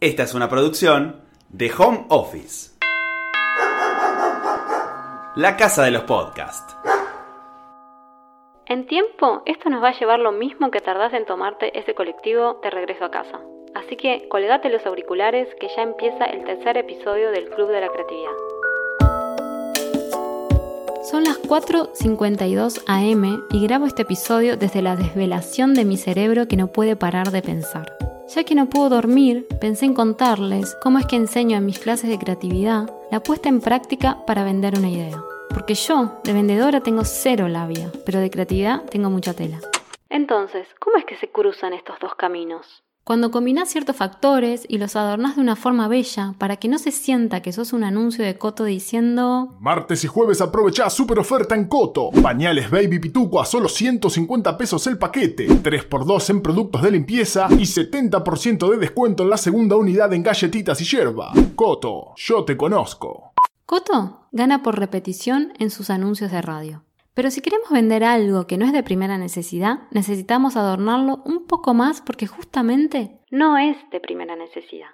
Esta es una producción de Home Office. La casa de los podcasts. En tiempo, esto nos va a llevar lo mismo que tardás en tomarte ese colectivo de regreso a casa. Así que colgate los auriculares que ya empieza el tercer episodio del Club de la Creatividad. Son las 4.52 am y grabo este episodio desde la desvelación de mi cerebro que no puede parar de pensar. Ya que no puedo dormir, pensé en contarles cómo es que enseño en mis clases de creatividad la puesta en práctica para vender una idea. Porque yo, de vendedora, tengo cero labia, pero de creatividad tengo mucha tela. Entonces, ¿cómo es que se cruzan estos dos caminos? Cuando combinás ciertos factores y los adornás de una forma bella para que no se sienta que sos un anuncio de Coto diciendo Martes y jueves aprovechá super oferta en Coto. Pañales Baby Pituco a solo 150 pesos el paquete. 3x2 en productos de limpieza y 70% de descuento en la segunda unidad en galletitas y yerba. Coto, yo te conozco. Coto gana por repetición en sus anuncios de radio. Pero si queremos vender algo que no es de primera necesidad, necesitamos adornarlo un poco más porque justamente no es de primera necesidad.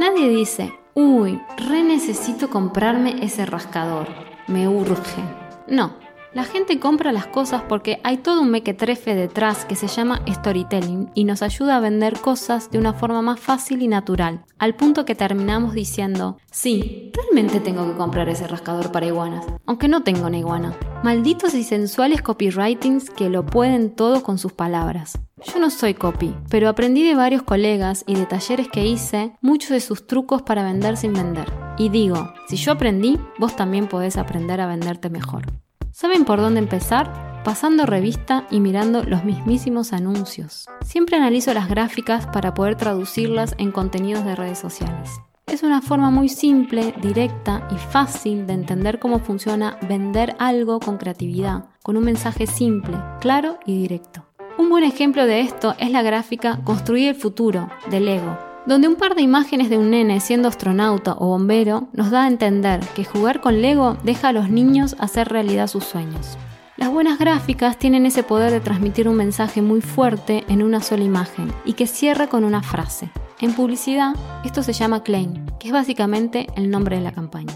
Nadie dice, uy, re necesito comprarme ese rascador, me urge. No, la gente compra las cosas porque hay todo un mequetrefe detrás que se llama storytelling y nos ayuda a vender cosas de una forma más fácil y natural, al punto que terminamos diciendo, sí, realmente tengo que comprar ese rascador para iguanas, aunque no tengo una iguana. Malditos y sensuales copywritings que lo pueden todo con sus palabras. Yo no soy copy, pero aprendí de varios colegas y de talleres que hice muchos de sus trucos para vender sin vender. Y digo, si yo aprendí, vos también podés aprender a venderte mejor. ¿Saben por dónde empezar? Pasando revista y mirando los mismísimos anuncios. Siempre analizo las gráficas para poder traducirlas en contenidos de redes sociales. Es una forma muy simple, directa y fácil de entender cómo funciona vender algo con creatividad, con un mensaje simple, claro y directo. Un buen ejemplo de esto es la gráfica Construir el futuro de Lego, donde un par de imágenes de un nene siendo astronauta o bombero nos da a entender que jugar con Lego deja a los niños hacer realidad sus sueños. Las buenas gráficas tienen ese poder de transmitir un mensaje muy fuerte en una sola imagen y que cierra con una frase. En publicidad, esto se llama claim, que es básicamente el nombre de la campaña.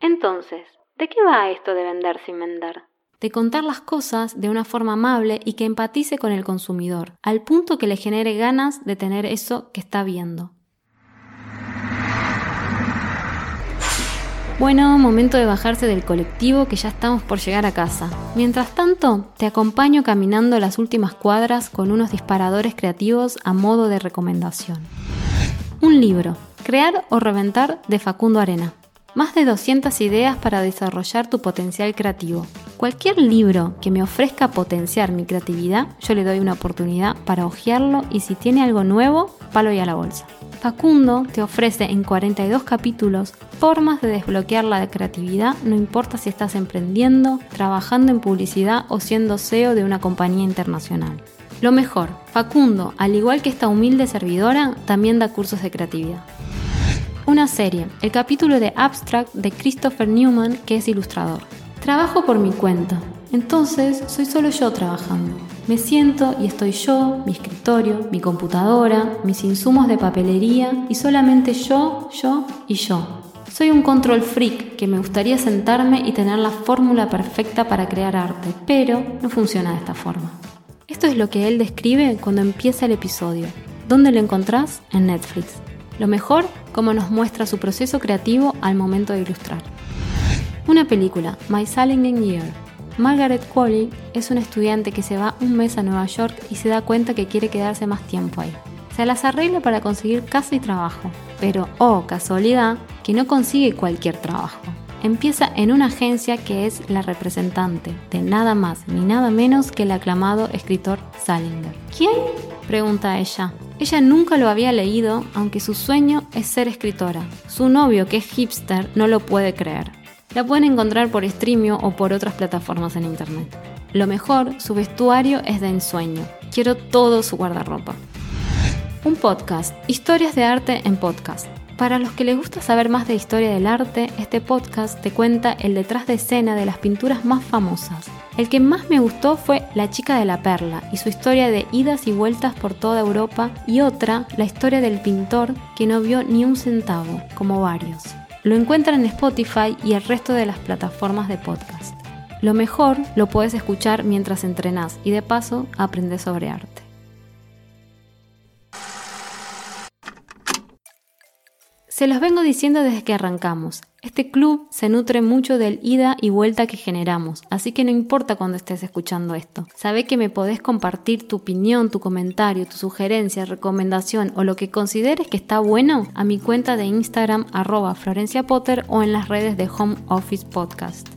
Entonces, ¿de qué va esto de vender sin vender? De contar las cosas de una forma amable y que empatice con el consumidor, al punto que le genere ganas de tener eso que está viendo. Bueno, momento de bajarse del colectivo que ya estamos por llegar a casa. Mientras tanto, te acompaño caminando las últimas cuadras con unos disparadores creativos a modo de recomendación. Un libro, Crear o Reventar de Facundo Arena. Más de 200 ideas para desarrollar tu potencial creativo. Cualquier libro que me ofrezca potenciar mi creatividad, yo le doy una oportunidad para hojearlo y si tiene algo nuevo, palo y a la bolsa. Facundo te ofrece en 42 capítulos formas de desbloquear la creatividad, no importa si estás emprendiendo, trabajando en publicidad o siendo CEO de una compañía internacional. Lo mejor, Facundo, al igual que esta humilde servidora, también da cursos de creatividad. Una serie, el capítulo de Abstract de Christopher Newman, que es ilustrador. Trabajo por mi cuenta, entonces soy solo yo trabajando. Me siento y estoy yo, mi escritorio, mi computadora, mis insumos de papelería y solamente yo, yo y yo. Soy un control freak que me gustaría sentarme y tener la fórmula perfecta para crear arte, pero no funciona de esta forma. Esto es lo que él describe cuando empieza el episodio. ¿Dónde lo encontrás? En Netflix. Lo mejor, como nos muestra su proceso creativo al momento de ilustrar. Una película, My Sailing Year. Margaret Qualley es una estudiante que se va un mes a Nueva York y se da cuenta que quiere quedarse más tiempo ahí. Se las arregla para conseguir casa y trabajo, pero, oh casualidad, que no consigue cualquier trabajo. Empieza en una agencia que es la representante de nada más ni nada menos que el aclamado escritor Salinger. ¿Quién? pregunta ella. Ella nunca lo había leído, aunque su sueño es ser escritora. Su novio, que es hipster, no lo puede creer. La pueden encontrar por Streamio o por otras plataformas en internet. Lo mejor, su vestuario es de ensueño. Quiero todo su guardarropa. Un podcast, historias de arte en podcast. Para los que les gusta saber más de historia del arte, este podcast te cuenta el detrás de escena de las pinturas más famosas, El que más me gustó fue La chica de la perla y su historia de idas y vueltas por toda Europa y otra, la historia del pintor que no vio ni un centavo, como varios. Lo encuentran en Spotify y el resto de las plataformas de podcast. Lo mejor lo puedes escuchar mientras entrenas y de paso aprendes sobre arte. Se los vengo diciendo desde que arrancamos. Este club se nutre mucho del ida y vuelta que generamos, así que no importa cuando estés escuchando esto. Sabe que me podés compartir tu opinión, tu comentario, tu sugerencia, recomendación o lo que consideres que está bueno a mi cuenta de Instagram arroba Florencia Potter o en las redes de Home Office Podcast.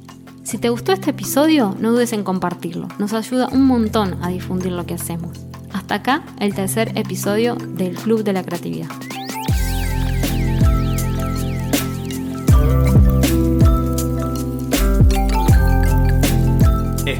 Si te gustó este episodio, no dudes en compartirlo. Nos ayuda un montón a difundir lo que hacemos. Hasta acá el tercer episodio del Club de la Creatividad.